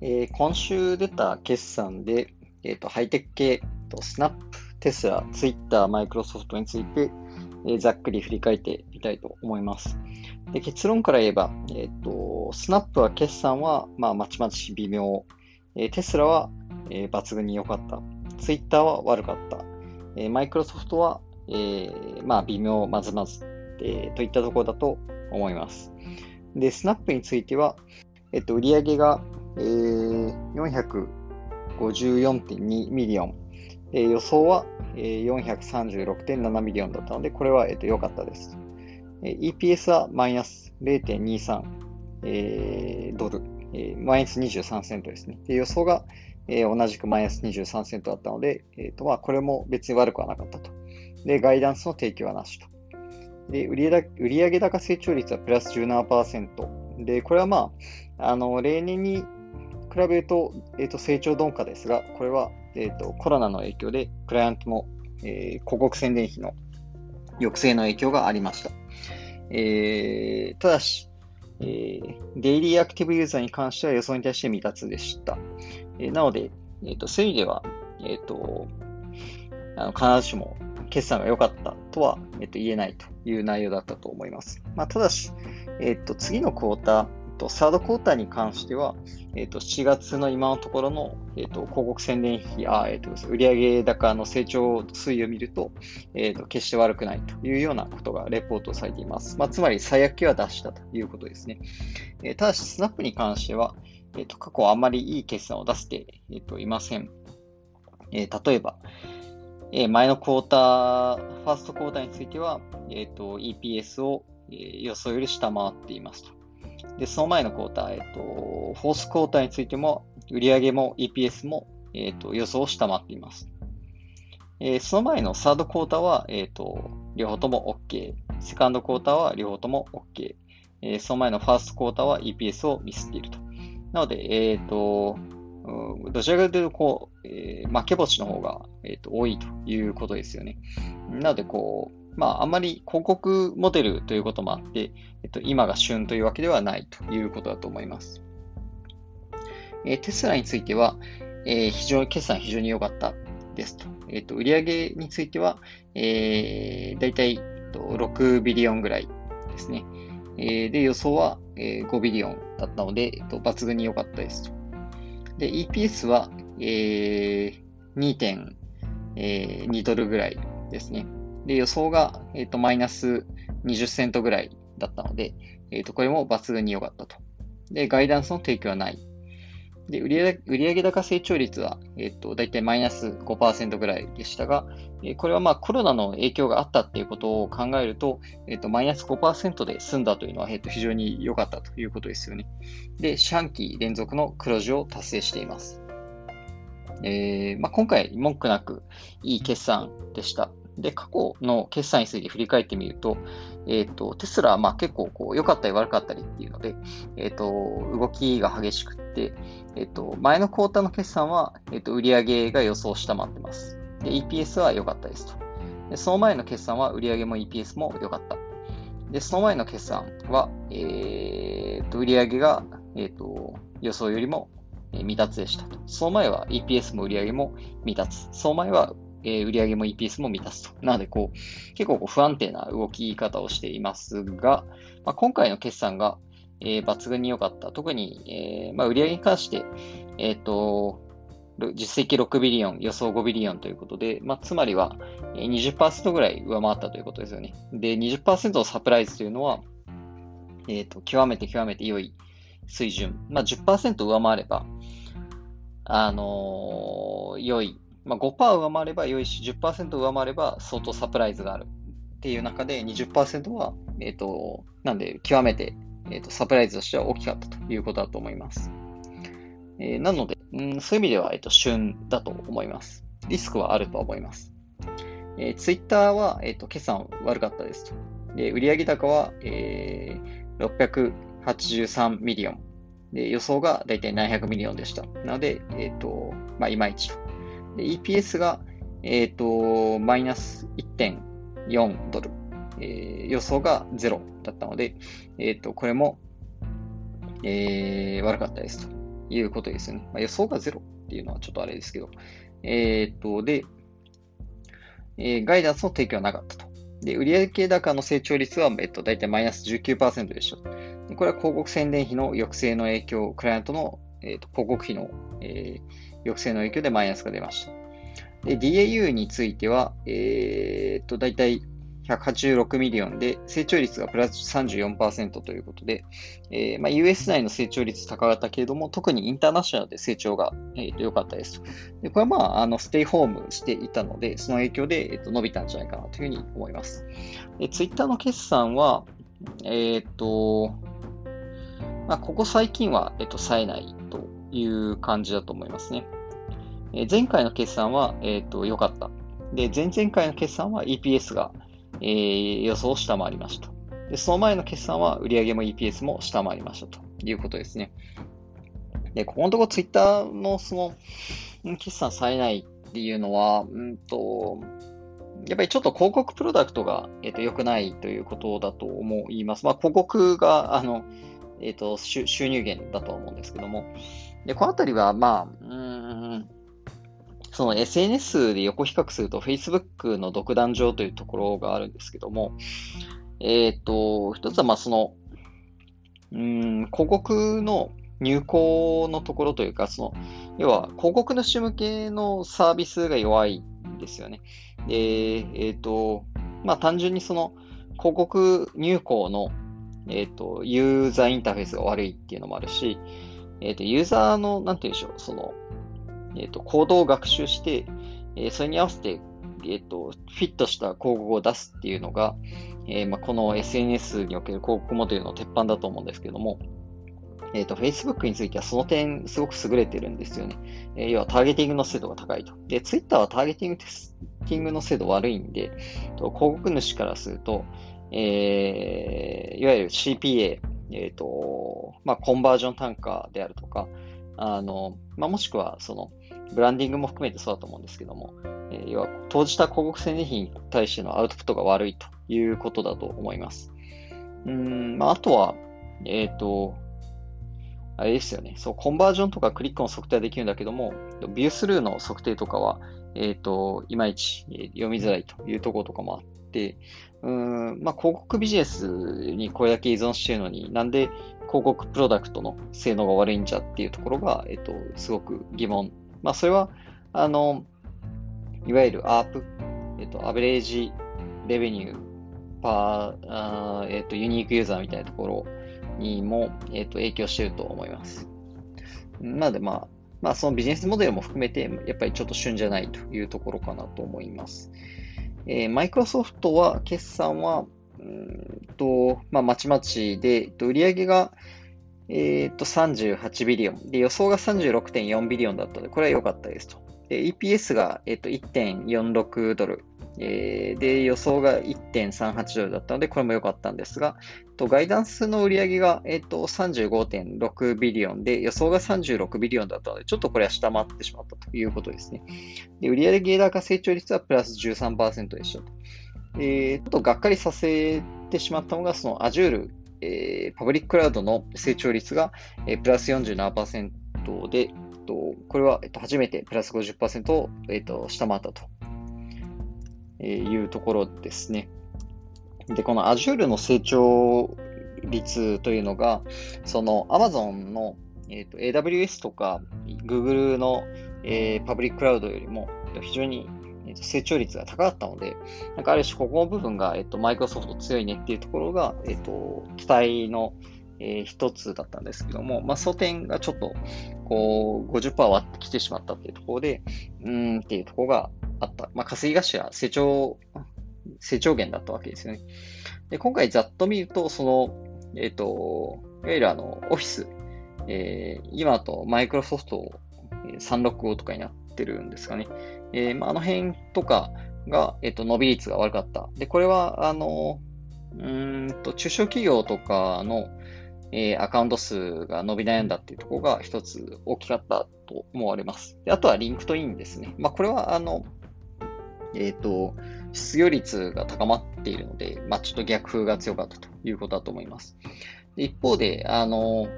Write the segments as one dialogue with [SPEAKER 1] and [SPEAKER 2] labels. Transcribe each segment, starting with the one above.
[SPEAKER 1] えー、今週出た決算で、えーと、ハイテク系とスナップ、テスラ、ツイッター、マイクロソフトについて、えー、ざっくり振り返ってみたいと思います。で結論から言えば、えーと、スナップは決算は、まあ、まちまち微妙、えー、テスラは、えー、抜群に良かった、ツイッターは悪かった、えー、マイクロソフトは、えー、まあ、微妙、まずまず、えー、といったところだと思います。で、スナップについては、えっと、売上が、えー、454.2ミリオン。えー、予想は、えー、436.7ミリオンだったので、これは良、えー、かったです。えー、EPS はマイナス0.23、えー、ドル、えー、マイナス23セントですね。で予想が、えー、同じくマイナス23セントだったので、えーとまあ、これも別に悪くはなかったと。で、ガイダンスの提供はなしと。で、売上高成長率はプラス17%。で、これはまあ、あの、例年に比べると、えー、と成長鈍化ですが、これは、えーと、コロナの影響で、クライアントの、えー、広告宣伝費の抑制の影響がありました。えー、ただし、えー、デイリーアクティブユーザーに関しては予想に対して未達でした。えー、なので、えーと、そういう意味では、えーと、あの必ずしも決算が良かったとは、えーと、言えないという内容だったと思います。まあ、ただし、えーと、次のクォーター、と、サードクォーターに関しては、えっ、と、7月の今のところの、えっ、と、広告宣伝費、あ、えっ、と、売上高の成長推移を見ると、えっ、と、決して悪くないというようなことがレポートされています。まあ、つまり、最悪期は出したということですね。えただし、スナップに関しては、えっ、と、過去あまりいい決算を出して、えっ、と、いません。え例えば、え前のクォーター、ファーストクォーターについては、えっ、と、EPS を、え予想より下回っていますと。で、その前のクォーター、えっと、フォースクォーターについても、売上も EPS も、えっと、予想を下回っています。えー、その前のサードクォーターは、えっと、両方とも OK。セカンドクォーターは両方とも OK。えー、その前のファーストクォーターは EPS をミスっていると。なので、えっ、と、どちらかというと、こう、えー、負け星の方が、えーと多いということですよね。なので、こう、まあ、あまり広告モデルということもあって、えっと、今が旬というわけではないということだと思います。えー、テスラについては、えー、非常に、決算非常に良かったですと。えっ、と、売上については、えー、だいたい6ビリオンぐらいですね。えー、で、予想は、えー、5ビリオンだったので、えっと、抜群に良かったですと。で、EPS は、えー、2.2ドルぐらいですね。で、予想が、えっ、と、マイナス20セントぐらいだったので、えっ、と、これも抜群に良かったと。で、ガイダンスの提供はない。で、売上高成長率は、えっ、と、だいたいマイナス5%ぐらいでしたが、え、これはまあコロナの影響があったっていうことを考えると、えっ、と、マイナス5%で済んだというのは、えっ、と、非常に良かったということですよね。で、四半期連続の黒字を達成しています。えーまあ、今回、文句なくいい決算でした。で、過去の決算について振り返ってみると、えっ、ー、と、テスラはまあ結構こう良かったり悪かったりっていうので、えっ、ー、と、動きが激しくって、えっ、ー、と、前のクォーターの決算は、えっ、と、売上が予想下回ってます。で、EPS は良かったですと。で、その前の決算は売上も EPS も良かった。で、その前の決算は、えっ、と、売上が、えっ、と、予想よりも未達でしたと。その前は EPS も売上も未達。その前はえー、売上も EPS も満たすと。なので、こう、結構こう不安定な動き方をしていますが、まあ、今回の決算が、えー、抜群に良かった。特に、えー、まあ、売上に関して、えっ、と、実績6ビリオン、予想5ビリオンということで、まあ、つまりは20%ぐらい上回ったということですよね。で、20%のサプライズというのは、えっ、と、極めて極めて良い水準。まあ10%、上回れば、あのー、良いまあ、5%上回れば良いし、10%上回れば相当サプライズがあるっていう中で20%は、えっ、ー、と、なんで極めて、えーと、サプライズとしては大きかったということだと思います。えー、なので、うん、そういう意味では、えっ、と、旬だと思います。リスクはあると思います。えー、ツイッターは、えっ、と、決算悪かったですと。で、売上高は、えー、683ミリオン。で、予想がだいたい700ミリオンでした。なので、えっ、と、まあ、いまいちとで、EPS が、えっ、ー、と、マイナス1.4ドル、えー、予想が0だったので、えっ、ー、と、これも、えー、悪かったですと。いうことですね。まあ、予想がゼロっていうのはちょっとあれですけど。え、っと、で、えー、ガイダンスの提供はなかったと。で、売上高の成長率は、えっと、大体マイナス19%でした。でこれは広告宣伝費の抑制の影響、クライアントの、えっと、広告費の、えー、抑制の影響でマイナスが出ました。で、DAU については、えー、っと、大体186ミリオンで、成長率がプラス34%ということで、えーまあ、US 内の成長率高かったけれども、特にインターナショナルで成長が良、えー、かったですで。これはまあ、あの、ステイホームしていたので、その影響で、えーと、伸びたんじゃないかなというふうに思います。で、ツイッターの決算は、えっ、ー、と、まあ、ここ最近は、え、ー、と、冴えないという感じだと思いますね。え、前回の決算は、えっ、と、良かった。で、前々回の決算は EPS がえー、予想を下回りました。で、その前の決算は売上も EPS も下回りましたということですね。で、ここのところツイッターのその、決算されないっていうのは、うんと、やっぱりちょっと広告プロダクトが、え、ー、と、良くないということだと思います。まあ、広告が、あの、えっ、ー、と、収入源だと思うんですけども。で、このあたりは、まあ、うん、その SNS で横比較すると Facebook の独壇場というところがあるんですけども、えっ、ー、と、一つはまあその、うん、広告の入稿のところというか、その、要は広告主向けのサービスが弱いんですよね。で、えっ、ー、と、まあ単純にその広告入稿の、えっ、ー、と、ユーザーインターフェースが悪いっていうのもあるし、えっ、と、ユーザーの、なんて言うんでしょう、その、えっ、ー、と、行動を学習して、え、それに合わせて、えっ、ー、と、フィットした広告を出すっていうのが、えまあ、この SNS における広告モデルの鉄板だと思うんですけども、えっ、と、Facebook についてはその点すごく優れてるんですよね。え要はターゲティングの精度が高いと。で、Twitter はターゲティングテスティングの精度悪いんで、と広告主からすると、えいわゆる CPA、えっ、と、まあ、コンバージョン単価であるとか、あの、まあ、もしくは、その、ブランディングも含めてそうだと思うんですけども、えー、要は、投じた広告宣伝費に対してのアウトプットが悪いということだと思います。うん、まあ、あとは、えっ、ー、と、あれですよね。そう、コンバージョンとかクリックの測定はできるんだけども、ビュースルーの測定とかは、えっ、ー、と、いまいち読みづらいというところとかもあって、うん、まあ、広告ビジネスにこれだけ依存しているのに、なんで広告プロダクトの性能が悪いんじゃっていうところが、えっと、すごく疑問。まあ、それは、あの、いわゆる ARP、えっと、アベレージレベニューパー、あえっと、ユニークユーザーみたいなところにも、えっと、影響していると思います。なので、まあ、まあ、そのビジネスモデルも含めて、やっぱりちょっと旬じゃないというところかなと思います。え、マイクロソフトは、決算は、うんと、まあ、まちまちで、売上が、えっ、と、38ビリオン。で、予想が36.4ビリオンだったので、これは良かったですと。で、EPS が、えっ、と、1.46ドル。えー、で、予想が1.38ドルだったので、これも良かったんですが、とガイダンスの売り上げが、えっ、と、35.6ビリオンで、予想が36ビリオンだったので、ちょっとこれは下回ってしまったということですね。で、売上高成長率はプラス13%でしたと。えー、ちょっとがっかりさせてしまったのが、その Azure、えー、パブリッククラウドの成長率が、えー、プラス47%で、とこれは、えっと、初めてプラス50%を、えっと、下回ったと、えいうところですね。で、この Azure の成長率というのが、その Amazon の、えっと、AWS とか Google の、えー、パブリッククラウドよりも非常にえー、と成長率が高かったので、なんかある種ここの部分が、えっ、ー、と、マイクロソフト強いねっていうところが、えっ、ー、と、期待の、えー、一つだったんですけども、まあ、その点がちょっと、こう、50%割ってきてしまったっていうところで、うーんっていうところがあった。まあ、稼ぎ頭、成長、成長源だったわけですよね。で、今回ざっと見ると、その、えっ、ー、と、いわゆるあの、オフィス、えー、今とマイクロソフト365とかになってるんですかね。えー、まあ、あの辺とかが、えっ、と、伸び率が悪かった。で、これは、あの、うんと、中小企業とかの、えー、アカウント数が伸び悩んだっていうところが一つ大きかったと思われます。であとはリンクトインですね。まあ、これは、あの、えっ、ー、と、失業率が高まっているので、まあ、ちょっと逆風が強かったということだと思います。一方で、あの、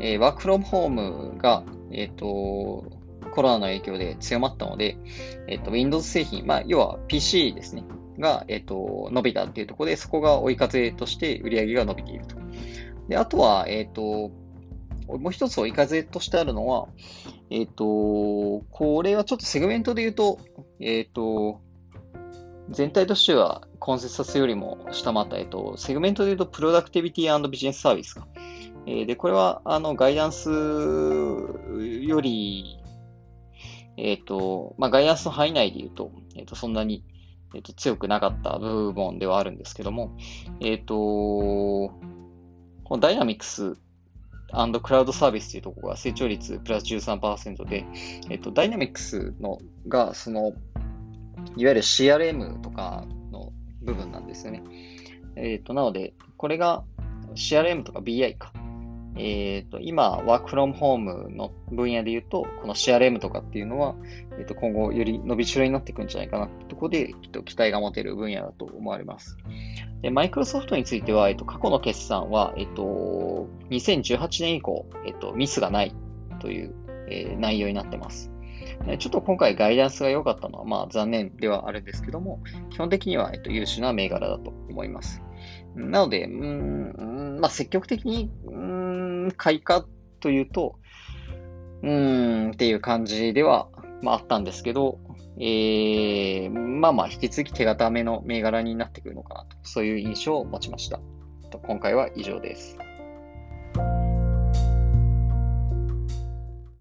[SPEAKER 1] えー、ワークフロムホームが、えっ、ー、と、コロナの影響で強まったので、えっ、ー、と、Windows 製品、まあ、要は PC ですね、が、えっ、と、伸びたっていうところで、そこが追い風として売り上げが伸びていると。で、あとは、えっ、と、もう一つ追い風としてあるのは、えっ、と、これはちょっとセグメントで言うと、えっ、と、全体としてはコンセンサスよりも下回った、えっと、セグメントで言うと、プロダクティビティビジネスサービスか。え、で、これは、あの、ガイダンスより、えっ、と、まあ、ガイダンスの範囲内で言うと、えっ、と、そんなに、えっ、と、強くなかった部門ではあるんですけども、えっ、と、このダイナミクスクラウドサービスというところが成長率プラス13%で、えっ、と、ダイナミクスのが、その、いわゆる CRM とかの部分なんですよね。えっ、と、なので、これが CRM とか BI か。えっ、ー、と、今、ワークフロムホームの分野で言うと、この CRM とかっていうのは、えっ、ー、と、今後より伸びしろになっていくんじゃないかなってところで、きっと期待が持てる分野だと思われます。で、マイクロソフトについては、えっ、と、過去の決算は、えっ、と、2018年以降、えっ、と、ミスがないという、え内容になってます。ちょっと今回ガイダンスが良かったのは、まあ残念ではあるんですけども、基本的には、えっと、優秀な銘柄だと思います。なので、うん、まあ積極的に、うん、買いかというと、うん、っていう感じでは、まああったんですけど、えー、まあまあ引き続き手堅めの銘柄になってくるのかなと、そういう印象を持ちました。今回は以上です。